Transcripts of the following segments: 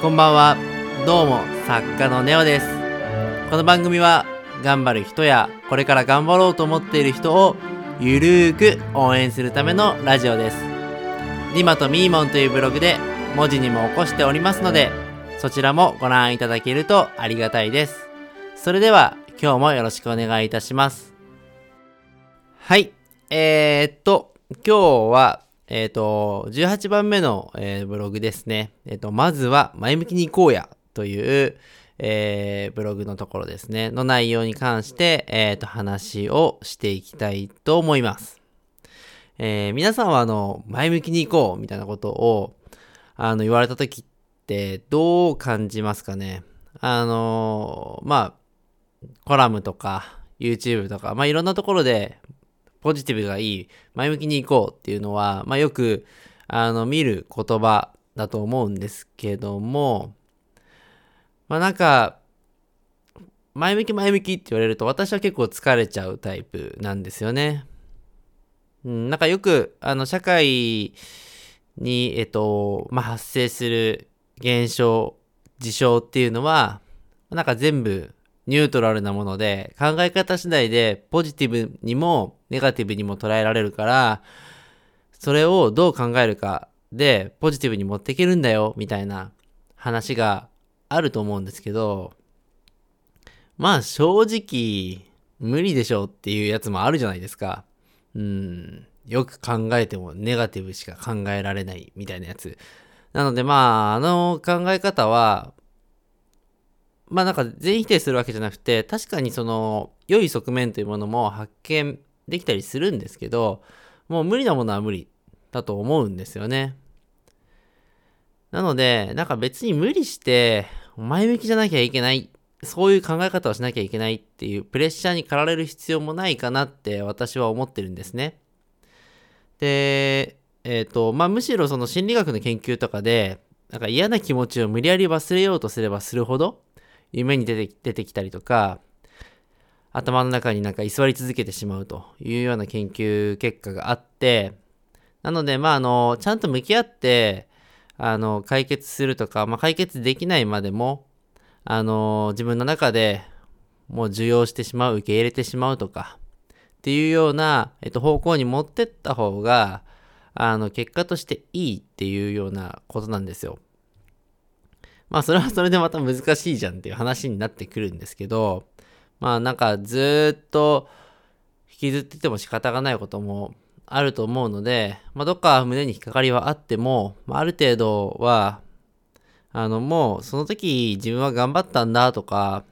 こんばんは。どうも、作家のネオです。この番組は、頑張る人や、これから頑張ろうと思っている人を、ゆるーく応援するためのラジオです。リマとミーモンというブログで、文字にも起こしておりますので、そちらもご覧いただけるとありがたいです。それでは、今日もよろしくお願いいたします。はい。えー、っと、今日は、えっ、ー、と、18番目の、えー、ブログですね。えっ、ー、と、まずは、前向きに行こうやという、えー、ブログのところですね、の内容に関して、えっ、と、話をしていきたいと思います。え皆さんは、あの、前向きに行こうみたいなことを、あの、言われた時って、どう感じますかね？あのまあ、コラムとか、YouTube とか、まあ、いろんなところで、ポジティブがいい、前向きに行こうっていうのは、まあよく、あの、見る言葉だと思うんですけども、まあなんか、前向き前向きって言われると私は結構疲れちゃうタイプなんですよね。うん、なんかよく、あの、社会に、えっと、まあ発生する現象、事象っていうのは、なんか全部ニュートラルなもので、考え方次第でポジティブにもネガティブにも捉えられるから、それをどう考えるかでポジティブに持っていけるんだよ、みたいな話があると思うんですけど、まあ正直無理でしょうっていうやつもあるじゃないですか。うん。よく考えてもネガティブしか考えられないみたいなやつ。なのでまあ、あの考え方は、まあなんか全否定するわけじゃなくて、確かにその良い側面というものも発見できたりするんですけど、もう無理なものは無理だと思うんですよね。なので、なんか別に無理して、前向きじゃなきゃいけない、そういう考え方をしなきゃいけないっていうプレッシャーに駆られる必要もないかなって私は思ってるんですね。で、えっ、ー、と、まあ、むしろその心理学の研究とかで、なんか嫌な気持ちを無理やり忘れようとすればするほど、夢に出て出てきたりとか、頭の中になんか居座り続けてしまうというような研究結果があって、なので、まあ、あの、ちゃんと向き合って、あの、解決するとか、まあ、解決できないまでも、あの、自分の中でもう受容してしまう、受け入れてしまうとか、っていうような、えっと、方向に持ってった方が、あの、結果としていいっていうようなことなんですよ。まあそれはそれでまた難しいじゃんっていう話になってくるんですけど、まあなんかずっと引きずってても仕方がないこともあると思うので、まあどっか胸に引っかかりはあっても、まあ、ある程度は、あのもうその時自分は頑張ったんだとか、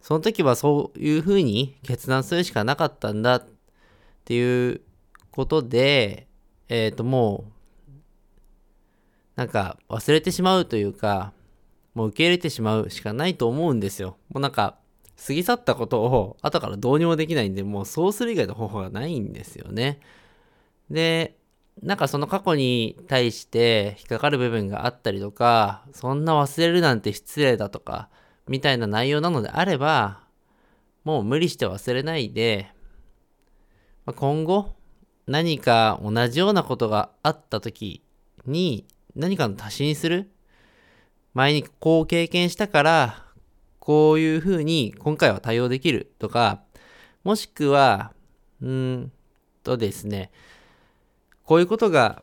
その時はそういう風に決断するしかなかったんだっていうことで、えっ、ー、ともうなんか忘れてしまうというか、もう受け入れてしまうしかないと思うんですよ。もうなんか、過ぎ去ったことを後からどうにもできないんで、もうそうする以外の方法がないんですよね。で、なんかその過去に対して引っかかる部分があったりとか、そんな忘れるなんて失礼だとか、みたいな内容なのであれば、もう無理して忘れないで、ま今後何か同じようなことがあった時に何かの足しにする前にこう経験したから、こういうふうに今回は対応できるとか、もしくは、うんとですね、こういうことが、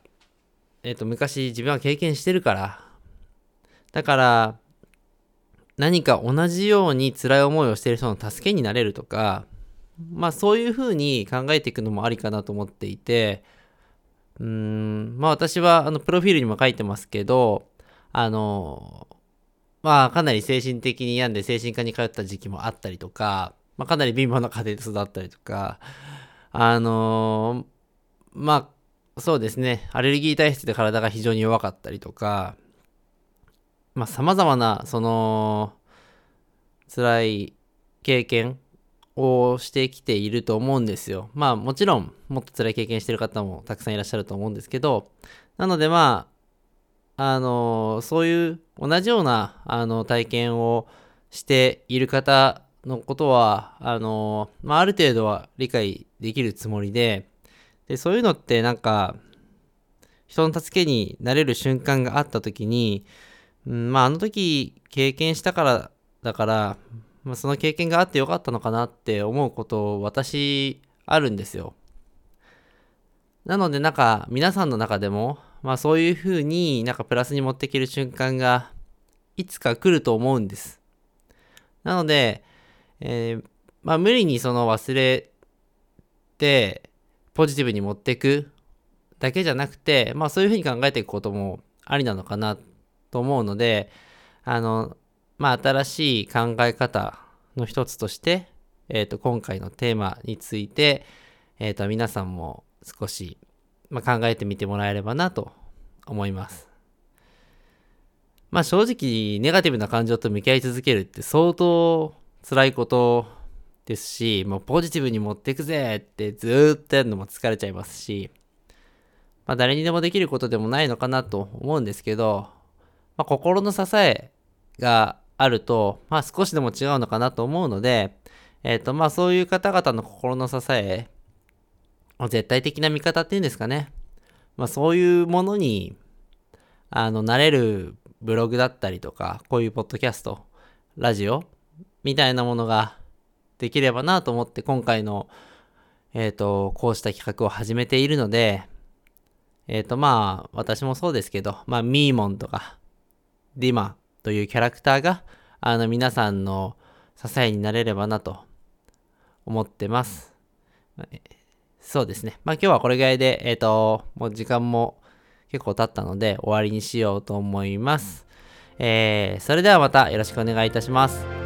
えっ、ー、と、昔自分は経験してるから、だから、何か同じように辛い思いをしている人の助けになれるとか、まあそういうふうに考えていくのもありかなと思っていて、うん、まあ私は、あの、プロフィールにも書いてますけど、あの、まあかなり精神的に病んで精神科に通った時期もあったりとか、まあかなり貧乏な家庭で育ったりとか、あのまあ、そうですね、アレルギー体質で体が非常に弱かったりとか、まあ様々な、その、辛い経験をしてきていると思うんですよ。まあもちろんもっと辛い経験してる方もたくさんいらっしゃると思うんですけど、なのでまあ、あの、そういう同じようなあの体験をしている方のことは、あの、まあある程度は理解できるつもりで、で、そういうのってなんか、人の助けになれる瞬間があった時に、うん、まああの時経験したからだから、まあ、その経験があってよかったのかなって思うこと私あるんですよ。なのでなんか皆さんの中でもまあそういうふうになんかプラスに持っていける瞬間がいつか来ると思うんです。なので、えー、まあ無理にその忘れてポジティブに持っていくだけじゃなくて、まあそういうふうに考えていくこともありなのかなと思うので、あの、まあ新しい考え方の一つとして、えっ、ー、と、今回のテーマについて、えっ、ー、と、皆さんも少し、まあ、考えてみてもらえればなと思います。まあ正直、ネガティブな感情と向き合い続けるって相当辛いことですし、もうポジティブに持っていくぜってずっとやるのも疲れちゃいますし、まあ誰にでもできることでもないのかなと思うんですけど、まあ心の支えがあると、まあ少しでも違うのかなと思うので、えっ、ー、とまあそういう方々の心の支え、絶対的な味方っていうんですかね。まあそういうものに、あの、なれるブログだったりとか、こういうポッドキャスト、ラジオみたいなものができればなと思って今回の、えっ、ー、と、こうした企画を始めているので、えっ、ー、とまあ、私もそうですけど、まあ、ミーモンとか、ディマというキャラクターが、あの、皆さんの支えになれればなと思ってます。そうですね。まあ今日はこれぐらいで、えっ、ー、と、もう時間も結構経ったので終わりにしようと思います。えー、それではまたよろしくお願いいたします。